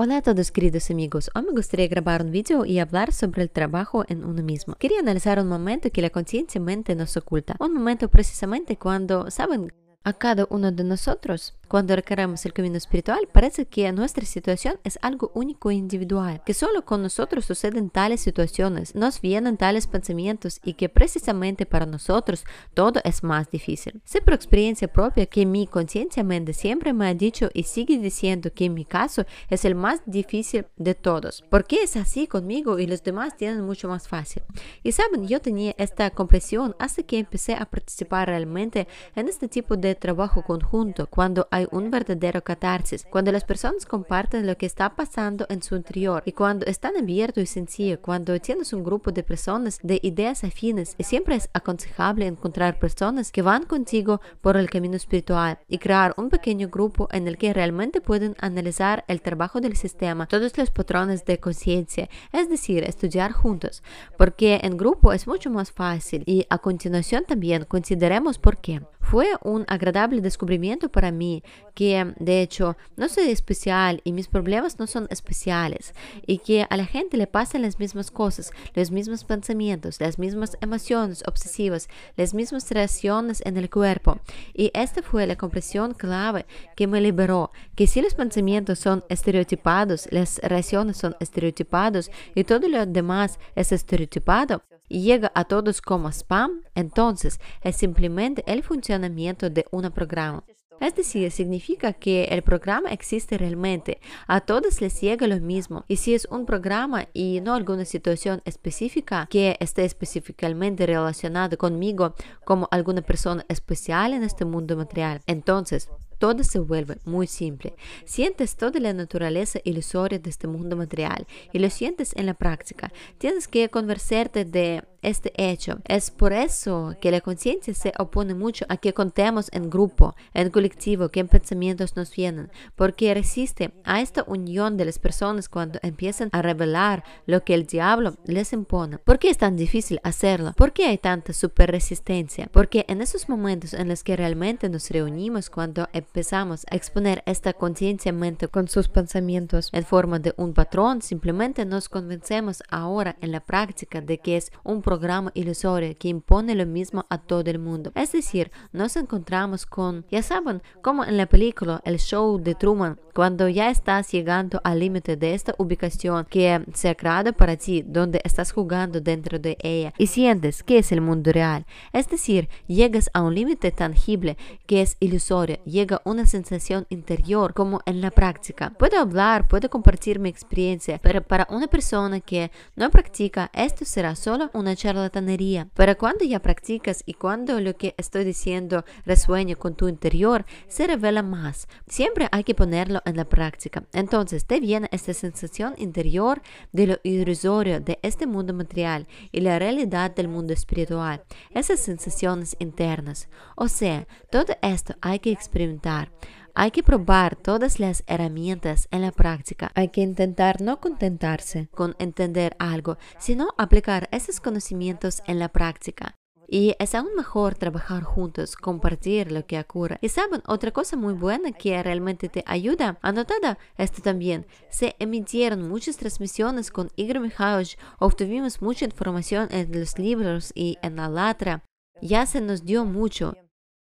Hola a todos queridos amigos, hoy me gustaría grabar un video y hablar sobre el trabajo en uno mismo. Quería analizar un momento que la conciencia mente nos oculta, un momento precisamente cuando, ¿saben? A cada uno de nosotros cuando requeremos el camino espiritual, parece que nuestra situación es algo único e individual, que solo con nosotros suceden tales situaciones, nos vienen tales pensamientos y que precisamente para nosotros todo es más difícil. Sé por experiencia propia que mi conciencia mente siempre me ha dicho y sigue diciendo que mi caso es el más difícil de todos. porque es así conmigo y los demás tienen mucho más fácil? Y saben, yo tenía esta comprensión hasta que empecé a participar realmente en este tipo de trabajo conjunto, cuando hay un verdadero catarsis, cuando las personas comparten lo que está pasando en su interior y cuando están abiertos y sencillo, cuando tienes un grupo de personas de ideas afines, y siempre es aconsejable encontrar personas que van contigo por el camino espiritual y crear un pequeño grupo en el que realmente pueden analizar el trabajo del sistema, todos los patrones de conciencia, es decir, estudiar juntos, porque en grupo es mucho más fácil y a continuación también consideremos por qué. Fue un agradable descubrimiento para mí que de hecho no soy especial y mis problemas no son especiales y que a la gente le pasan las mismas cosas, los mismos pensamientos, las mismas emociones obsesivas, las mismas reacciones en el cuerpo. Y esta fue la comprensión clave que me liberó, que si los pensamientos son estereotipados, las reacciones son estereotipados y todo lo demás es estereotipado, llega a todos como spam, entonces es simplemente el funcionamiento de un programa. Es decir, significa que el programa existe realmente, a todos les llega lo mismo. Y si es un programa y no alguna situación específica que esté específicamente relacionada conmigo como alguna persona especial en este mundo material, entonces todo se vuelve muy simple. Sientes toda la naturaleza ilusoria de este mundo material y lo sientes en la práctica. Tienes que conversarte de este hecho. Es por eso que la conciencia se opone mucho a que contemos en grupo, en colectivo, que pensamientos nos vienen, porque resiste a esta unión de las personas cuando empiezan a revelar lo que el diablo les impone. ¿Por qué es tan difícil hacerlo? ¿Por qué hay tanta super resistencia? Porque en esos momentos en los que realmente nos reunimos, cuando empezamos a exponer esta conciencia mente con sus pensamientos en forma de un patrón, simplemente nos convencemos ahora en la práctica de que es un programa ilusorio que impone lo mismo a todo el mundo. Es decir, nos encontramos con, ya saben, como en la película El Show de Truman, cuando ya estás llegando al límite de esta ubicación que se ha creado para ti, donde estás jugando dentro de ella y sientes que es el mundo real. Es decir, llegas a un límite tangible que es ilusorio, llega una sensación interior como en la práctica. Puedo hablar, puedo compartir mi experiencia, pero para una persona que no practica, esto será solo una charlatanería. Pero cuando ya practicas y cuando lo que estoy diciendo resuena con tu interior, se revela más. Siempre hay que ponerlo en la práctica. Entonces te viene esta sensación interior de lo irrisorio de este mundo material y la realidad del mundo espiritual. Esas sensaciones internas. O sea, todo esto hay que experimentar. Hay que probar todas las herramientas en la práctica. Hay que intentar no contentarse con entender algo, sino aplicar esos conocimientos en la práctica. Y es aún mejor trabajar juntos, compartir lo que ocurre. Y saben, otra cosa muy buena que realmente te ayuda, anotada esto también, se emitieron muchas transmisiones con Igor Mikhailovich, obtuvimos mucha información en los libros y en la latra. Ya se nos dio mucho.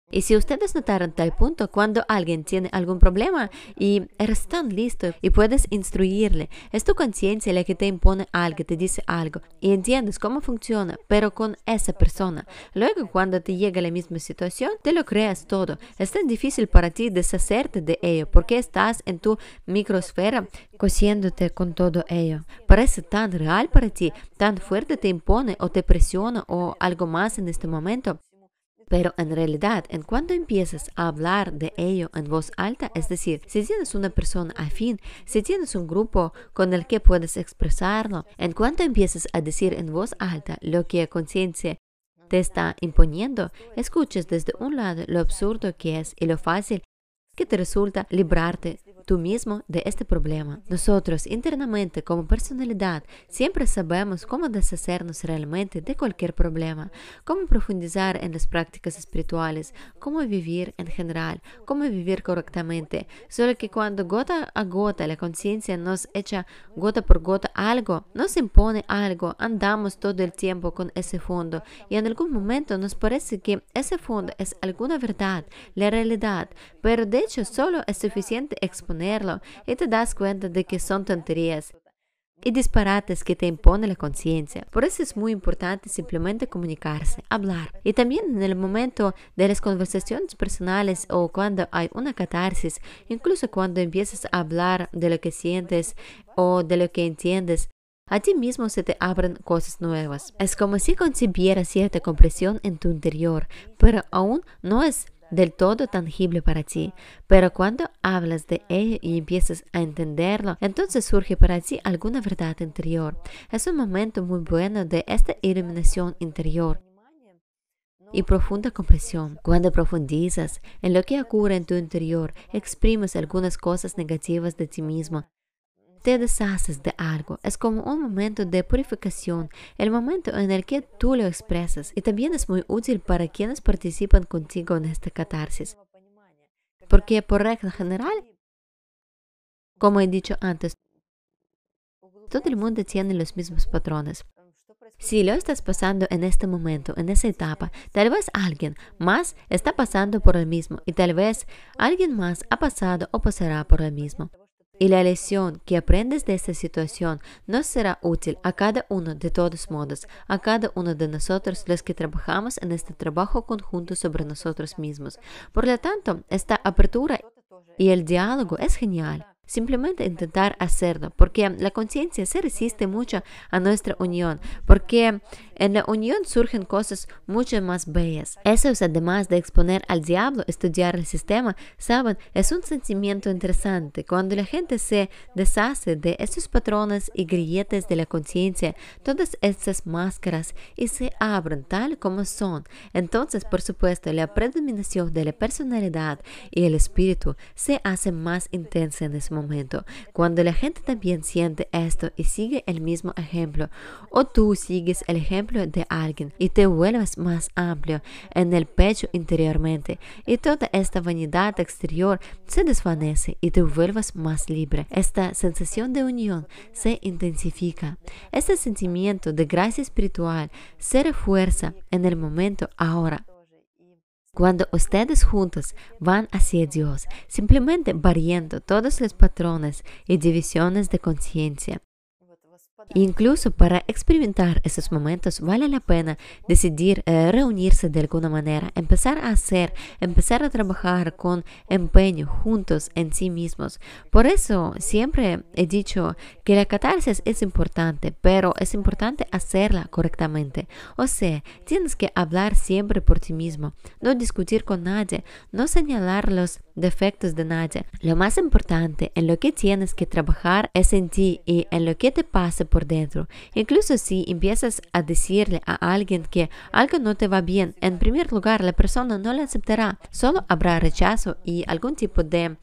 Y si ustedes notaron tal punto, cuando alguien tiene algún problema y eres tan listo y puedes instruirle, es tu conciencia la que te impone algo, te dice algo y entiendes cómo funciona, pero con esa persona. Luego, cuando te llega la misma situación, te lo creas todo. Es tan difícil para ti deshacerte de ello porque estás en tu microsfera cosiéndote con todo ello. Parece tan real para ti, tan fuerte te impone o te presiona o algo más en este momento. Pero en realidad, en cuanto empiezas a hablar de ello en voz alta, es decir, si tienes una persona afín, si tienes un grupo con el que puedes expresarlo, en cuanto empiezas a decir en voz alta lo que conciencia te está imponiendo, escuches desde un lado lo absurdo que es y lo fácil que te resulta librarte tú mismo de este problema. Nosotros internamente como personalidad siempre sabemos cómo deshacernos realmente de cualquier problema, cómo profundizar en las prácticas espirituales, cómo vivir en general, cómo vivir correctamente. Solo que cuando gota a gota la conciencia nos echa gota por gota algo, nos impone algo, andamos todo el tiempo con ese fondo y en algún momento nos parece que ese fondo es alguna verdad, la realidad, pero de hecho solo es suficiente y te das cuenta de que son tonterías y disparates que te impone la conciencia. Por eso es muy importante simplemente comunicarse, hablar. Y también en el momento de las conversaciones personales o cuando hay una catarsis, incluso cuando empiezas a hablar de lo que sientes o de lo que entiendes, a ti mismo se te abren cosas nuevas. Es como si concibiera cierta compresión en tu interior, pero aún no es del todo tangible para ti, pero cuando hablas de ello y empiezas a entenderlo, entonces surge para ti alguna verdad interior. Es un momento muy bueno de esta iluminación interior y profunda comprensión. Cuando profundizas en lo que ocurre en tu interior, exprimes algunas cosas negativas de ti mismo te deshaces de algo. Es como un momento de purificación, el momento en el que tú lo expresas. Y también es muy útil para quienes participan contigo en esta catarsis. Porque por regla general, como he dicho antes, todo el mundo tiene los mismos patrones. Si lo estás pasando en este momento, en esa etapa, tal vez alguien más está pasando por el mismo y tal vez alguien más ha pasado o pasará por el mismo. Y la lección que aprendes de esta situación nos será útil a cada uno de todos modos, a cada uno de nosotros los que trabajamos en este trabajo conjunto sobre nosotros mismos. Por lo tanto, esta apertura y el diálogo es genial. Simplemente intentar hacerlo, porque la conciencia se resiste mucho a nuestra unión, porque en la unión surgen cosas mucho más bellas. Eso es además de exponer al diablo, estudiar el sistema, saben, es un sentimiento interesante. Cuando la gente se deshace de esos patrones y grilletes de la conciencia, todas esas máscaras y se abren tal como son, entonces por supuesto la predominación de la personalidad y el espíritu se hace más intensa en ese momento. Cuando la gente también siente esto y sigue el mismo ejemplo, o tú sigues el ejemplo de alguien y te vuelves más amplio en el pecho interiormente y toda esta vanidad exterior se desvanece y te vuelves más libre. Esta sensación de unión se intensifica. Este sentimiento de gracia espiritual se refuerza en el momento ahora cuando ustedes juntos van hacia Dios, simplemente variando todos los patrones y divisiones de conciencia, Incluso para experimentar esos momentos vale la pena decidir eh, reunirse de alguna manera, empezar a hacer, empezar a trabajar con empeño juntos en sí mismos. Por eso siempre he dicho que la catarsis es importante, pero es importante hacerla correctamente. O sea, tienes que hablar siempre por ti mismo, no discutir con nadie, no señalar los defectos de nadie. Lo más importante en lo que tienes que trabajar es en ti y en lo que te pase por dentro. Incluso si empiezas a decirle a alguien que algo no te va bien, en primer lugar la persona no lo aceptará, solo habrá rechazo y algún tipo de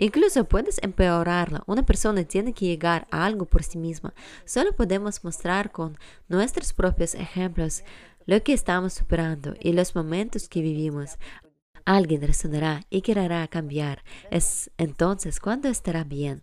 Incluso puedes empeorarlo. Una persona tiene que llegar a algo por sí misma. Solo podemos mostrar con nuestros propios ejemplos lo que estamos superando y los momentos que vivimos. Alguien resonará y querrá cambiar. Es entonces cuando estará bien.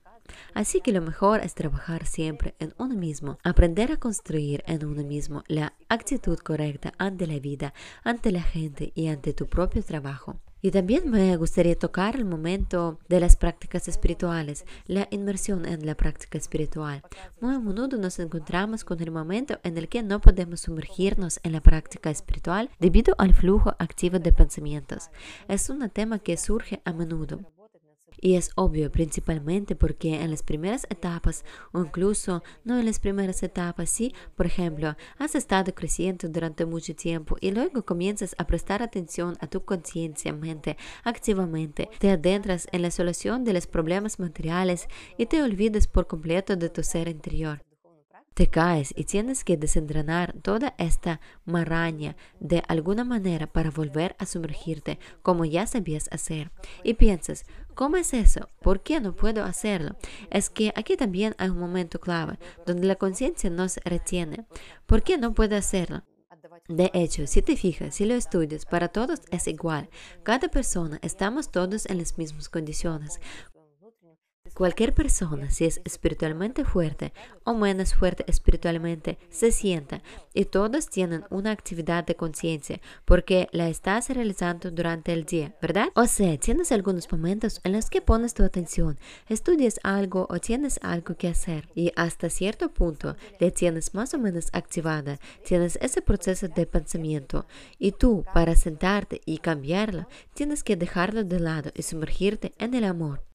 Así que lo mejor es trabajar siempre en uno mismo, aprender a construir en uno mismo la actitud correcta ante la vida, ante la gente y ante tu propio trabajo. Y también me gustaría tocar el momento de las prácticas espirituales, la inmersión en la práctica espiritual. Muy a menudo nos encontramos con el momento en el que no podemos sumergirnos en la práctica espiritual debido al flujo activo de pensamientos. Es un tema que surge a menudo. Y es obvio principalmente porque en las primeras etapas, o incluso no en las primeras etapas, si, por ejemplo, has estado creciendo durante mucho tiempo y luego comienzas a prestar atención a tu conciencia, mente, activamente, te adentras en la solución de los problemas materiales y te olvidas por completo de tu ser interior te caes y tienes que desentranar toda esta maraña de alguna manera para volver a sumergirte como ya sabías hacer. Y piensas, ¿Cómo es eso? ¿Por qué no puedo hacerlo? Es que aquí también hay un momento clave donde la conciencia nos retiene. ¿Por qué no puedo hacerlo? De hecho, si te fijas, si lo estudias, para todos es igual. Cada persona estamos todos en las mismas condiciones. Cualquier persona, si es espiritualmente fuerte o menos fuerte espiritualmente, se sienta y todos tienen una actividad de conciencia porque la estás realizando durante el día, ¿verdad? O sea, tienes algunos momentos en los que pones tu atención, estudias algo o tienes algo que hacer y hasta cierto punto le tienes más o menos activada, tienes ese proceso de pensamiento y tú para sentarte y cambiarlo tienes que dejarlo de lado y sumergirte en el amor.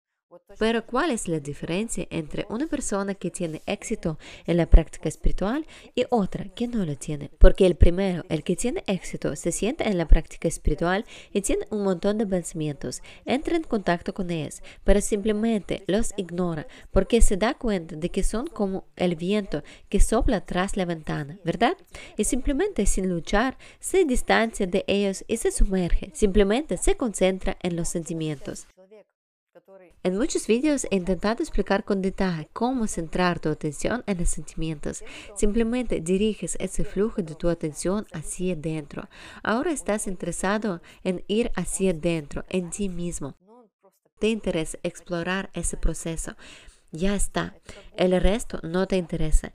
Pero ¿cuál es la diferencia entre una persona que tiene éxito en la práctica espiritual y otra que no lo tiene? Porque el primero, el que tiene éxito, se siente en la práctica espiritual y tiene un montón de pensamientos, entra en contacto con ellos, pero simplemente los ignora porque se da cuenta de que son como el viento que sopla tras la ventana, ¿verdad? Y simplemente sin luchar se distancia de ellos y se sumerge, simplemente se concentra en los sentimientos. En muchos vídeos he intentado explicar con detalle cómo centrar tu atención en los sentimientos. Simplemente diriges ese flujo de tu atención hacia adentro. Ahora estás interesado en ir hacia adentro, en ti mismo. Te interesa explorar ese proceso. Ya está. El resto no te interesa.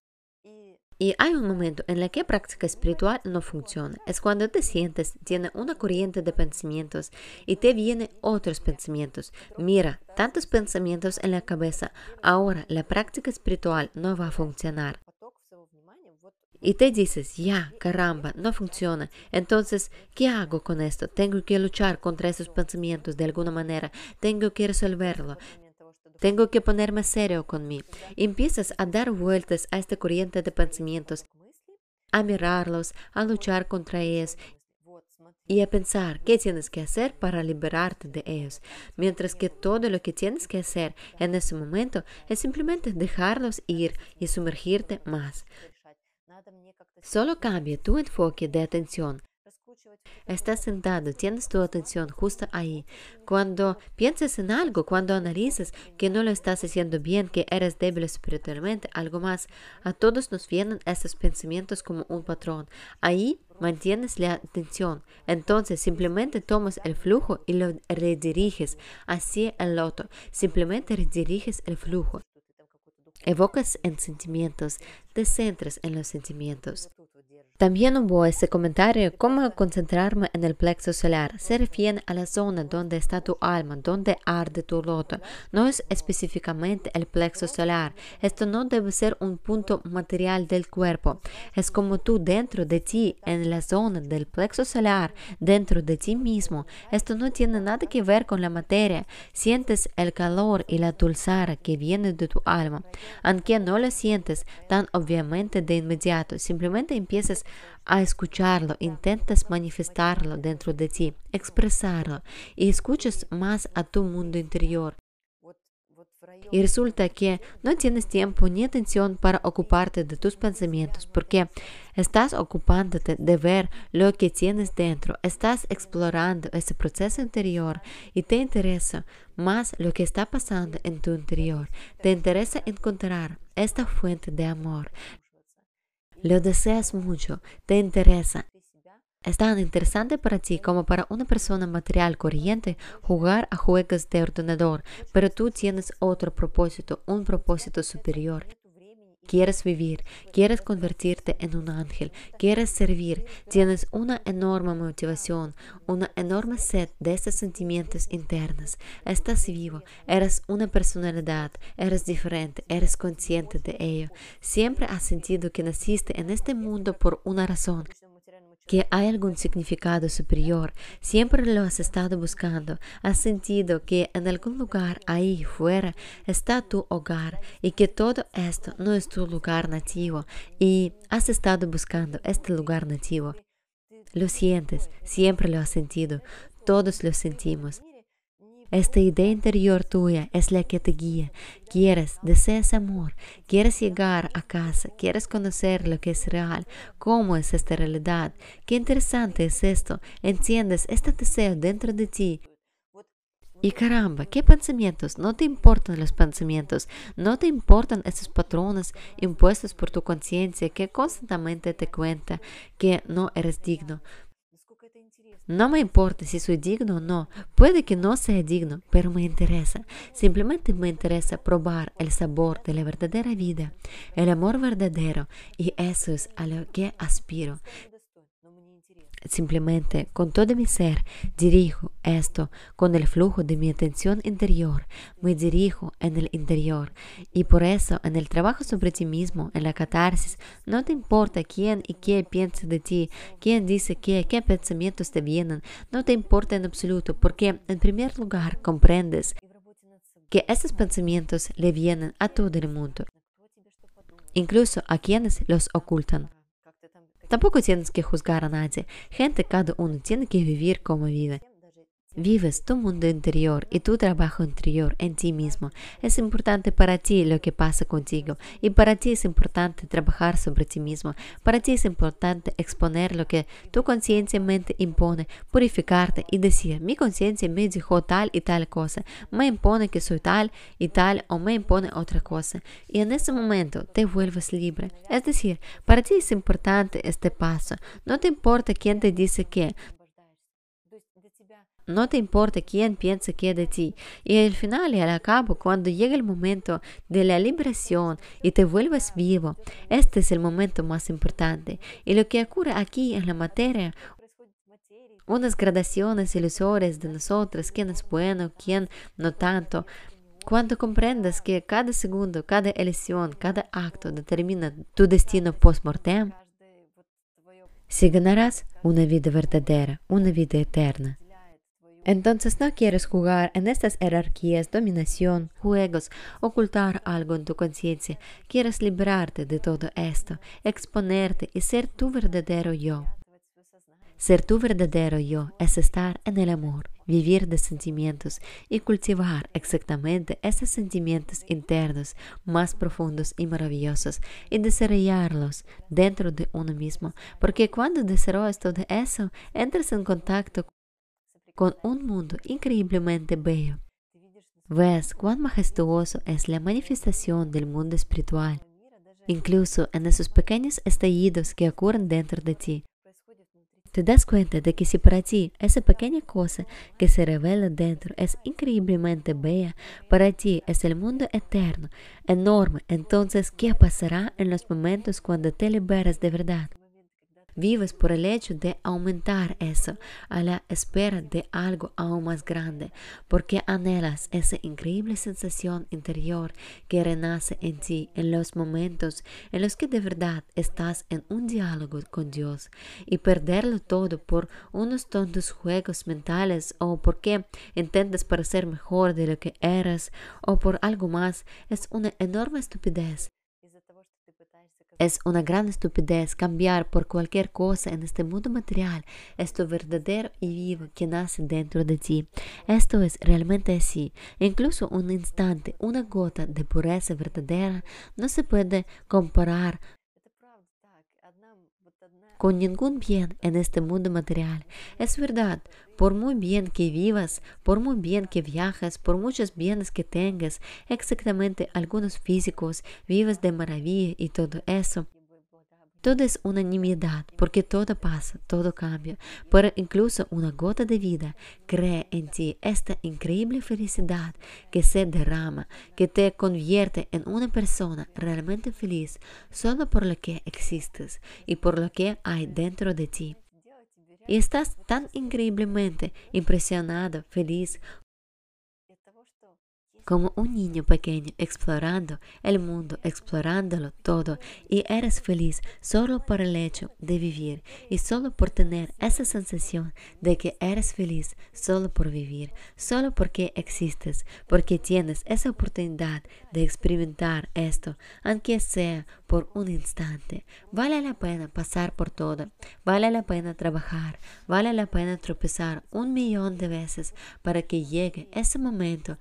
Y hay un momento en el que práctica espiritual no funciona. Es cuando te sientes, tiene una corriente de pensamientos y te vienen otros pensamientos. Mira, tantos pensamientos en la cabeza. Ahora la práctica espiritual no va a funcionar. Y te dices, ya, caramba, no funciona. Entonces, ¿qué hago con esto? Tengo que luchar contra esos pensamientos de alguna manera. Tengo que resolverlo. Tengo que ponerme serio con mí. Empiezas a dar vueltas a esta corriente de pensamientos, a mirarlos, a luchar contra ellos y a pensar qué tienes que hacer para liberarte de ellos, mientras que todo lo que tienes que hacer en ese momento es simplemente dejarlos ir y sumergirte más. Solo cambia tu enfoque de atención Estás sentado, tienes tu atención justo ahí. Cuando piensas en algo, cuando analizas que no lo estás haciendo bien, que eres débil espiritualmente, algo más, a todos nos vienen esos pensamientos como un patrón. Ahí mantienes la atención. Entonces simplemente tomas el flujo y lo rediriges hacia el otro. Simplemente rediriges el flujo. Evocas en sentimientos, te centras en los sentimientos. También hubo ese comentario, cómo concentrarme en el plexo solar. Se refiere a la zona donde está tu alma, donde arde tu loto. No es específicamente el plexo solar. Esto no debe ser un punto material del cuerpo. Es como tú dentro de ti, en la zona del plexo solar, dentro de ti mismo. Esto no tiene nada que ver con la materia. Sientes el calor y la dulzura que viene de tu alma. Aunque no lo sientes tan obviamente de inmediato, simplemente empiezas a escucharlo, intentas manifestarlo dentro de ti, expresarlo y escuchas más a tu mundo interior. Y resulta que no tienes tiempo ni atención para ocuparte de tus pensamientos porque estás ocupándote de ver lo que tienes dentro, estás explorando ese proceso interior y te interesa más lo que está pasando en tu interior. Te interesa encontrar esta fuente de amor, lo deseas mucho, te interesa. Es tan interesante para ti como para una persona material corriente jugar a juegos de ordenador, pero tú tienes otro propósito, un propósito superior. Quieres vivir, quieres convertirte en un ángel, quieres servir, tienes una enorme motivación, una enorme sed de esos sentimientos internos. Estás vivo, eres una personalidad, eres diferente, eres consciente de ello. Siempre has sentido que naciste en este mundo por una razón que hay algún significado superior, siempre lo has estado buscando, has sentido que en algún lugar ahí fuera está tu hogar y que todo esto no es tu lugar nativo y has estado buscando este lugar nativo. Lo sientes, siempre lo has sentido, todos lo sentimos. Esta idea interior tuya es la que te guía. Quieres, deseas amor, quieres llegar a casa, quieres conocer lo que es real, cómo es esta realidad. Qué interesante es esto. Entiendes este deseo dentro de ti Y caramba, ¿qué pensamientos? No te importan los pensamientos, no te importan esos patrones impuestos por tu conciencia que constantemente te cuenta que no eres digno. No me importa si soy digno o no, puede que no sea digno, pero me interesa. Simplemente me interesa probar el sabor de la verdadera vida, el amor verdadero, y eso es a lo que aspiro. Simplemente con todo mi ser dirijo esto con el flujo de mi atención interior, me dirijo en el interior y por eso en el trabajo sobre ti mismo, en la catarsis, no te importa quién y qué piensa de ti, quién dice qué, qué pensamientos te vienen, no te importa en absoluto porque en primer lugar comprendes que esos pensamientos le vienen a todo el mundo, incluso a quienes los ocultan. A nadie. Gente, cada uno tiene que vivir como vive. Vives tu mundo interior y tu trabajo interior en ti mismo. Es importante para ti lo que pasa contigo y para ti es importante trabajar sobre ti mismo. Para ti es importante exponer lo que tu conciencia mente impone, purificarte y decir, mi conciencia me dijo tal y tal cosa, me impone que soy tal y tal o me impone otra cosa. Y en ese momento te vuelves libre. Es decir, para ti es importante este paso. No te importa quién te dice qué, no te importa quién piensa qué de ti. Y al final y al cabo, cuando llega el momento de la liberación y te vuelves vivo, este es el momento más importante. Y lo que ocurre aquí en la materia, unas gradaciones ilusorias de nosotros, quién es bueno, quién no tanto. Cuando comprendas que cada segundo, cada elección, cada acto determina tu destino post-mortem, si ganarás una vida verdadera, una vida eterna. Entonces no quieres jugar en estas jerarquías, dominación, juegos, ocultar algo en tu conciencia. Quieres liberarte de todo esto, exponerte y ser tu verdadero yo. Ser tu verdadero yo es estar en el amor, vivir de sentimientos y cultivar exactamente esos sentimientos internos más profundos y maravillosos y desarrollarlos dentro de uno mismo. Porque cuando desarrollas todo eso, entras en contacto con un mundo increíblemente bello. Ves cuán majestuoso es la manifestación del mundo espiritual, incluso en esos pequeños estallidos que ocurren dentro de ti. Te das cuenta de que si para ti esa pequeña cosa que se revela dentro es increíblemente bella, para ti es el mundo eterno, enorme, entonces ¿qué pasará en los momentos cuando te liberas de verdad? Vives por el hecho de aumentar eso a la espera de algo aún más grande, porque anhelas esa increíble sensación interior que renace en ti en los momentos en los que de verdad estás en un diálogo con Dios y perderlo todo por unos tontos juegos mentales o porque intentas parecer mejor de lo que eres o por algo más. Es una enorme estupidez es una gran estupidez cambiar por cualquier cosa en este mundo material esto verdadero y vivo que nace dentro de ti. Esto es realmente así. Incluso un instante, una gota de pureza verdadera no se puede comparar con ningún bien en este mundo material. Es verdad, por muy bien que vivas, por muy bien que viajes, por muchos bienes que tengas, exactamente algunos físicos, vivas de maravilla y todo eso, todo es unanimidad, porque todo pasa, todo cambia. Pero incluso una gota de vida crea en ti esta increíble felicidad que se derrama, que te convierte en una persona realmente feliz solo por lo que existes y por lo que hay dentro de ti. Y estás tan increíblemente impresionado, feliz, como un niño pequeño explorando el mundo, explorándolo todo, y eres feliz solo por el hecho de vivir y solo por tener esa sensación de que eres feliz solo por vivir, solo porque existes, porque tienes esa oportunidad de experimentar esto, aunque sea por un instante. Vale la pena pasar por todo, vale la pena trabajar, vale la pena tropezar un millón de veces para que llegue ese momento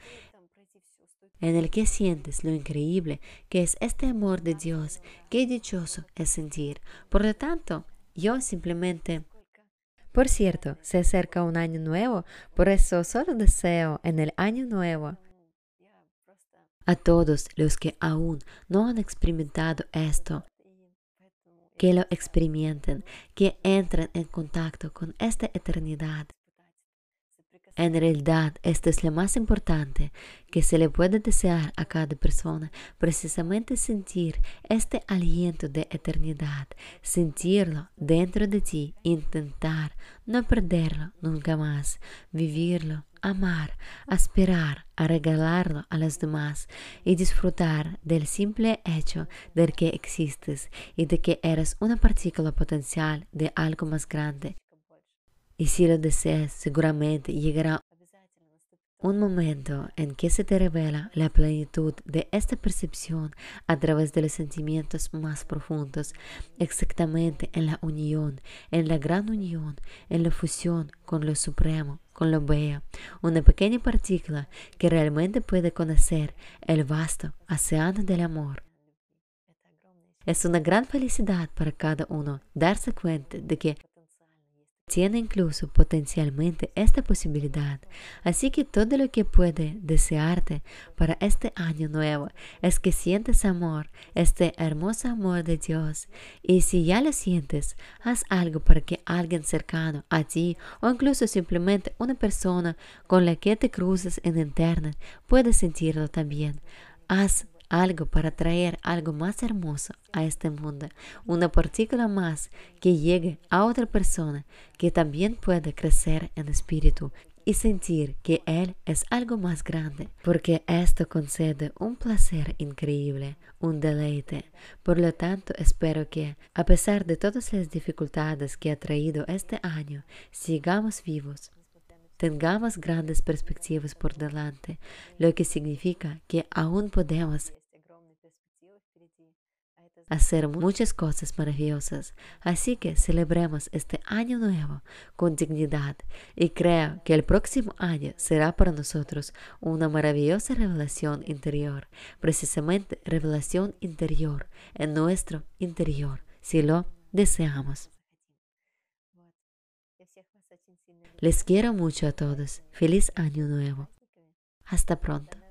en el que sientes lo increíble que es este amor de Dios, qué dichoso es sentir. Por lo tanto, yo simplemente Por cierto, se acerca un año nuevo, por eso solo deseo en el año nuevo a todos los que aún no han experimentado esto, que lo experimenten, que entren en contacto con esta eternidad en realidad, esto es lo más importante que se le puede desear a cada persona, precisamente sentir este aliento de eternidad, sentirlo dentro de ti, intentar no perderlo nunca más, vivirlo, amar, aspirar a regalarlo a los demás y disfrutar del simple hecho de que existes y de que eres una partícula potencial de algo más grande y si lo deseas, seguramente llegará un momento en que se te revela la plenitud de esta percepción a través de los sentimientos más profundos, exactamente en la unión, en la gran unión, en la fusión con lo supremo, con lo bello, una pequeña partícula que realmente puede conocer el vasto océano del amor. Es una gran felicidad para cada uno darse cuenta de que tiene incluso potencialmente esta posibilidad. Así que todo lo que puede desearte para este año nuevo es que sientes amor, este hermoso amor de Dios. Y si ya lo sientes, haz algo para que alguien cercano a ti o incluso simplemente una persona con la que te cruces en internet pueda sentirlo también. Haz algo para traer algo más hermoso a este mundo, una partícula más que llegue a otra persona que también puede crecer en espíritu y sentir que Él es algo más grande, porque esto concede un placer increíble, un deleite. Por lo tanto, espero que, a pesar de todas las dificultades que ha traído este año, sigamos vivos tengamos grandes perspectivas por delante, lo que significa que aún podemos hacer muchas cosas maravillosas. Así que celebremos este año nuevo con dignidad y creo que el próximo año será para nosotros una maravillosa revelación interior, precisamente revelación interior en nuestro interior, si lo deseamos. Les quiero mucho a todos. Feliz año nuevo. Hasta pronto.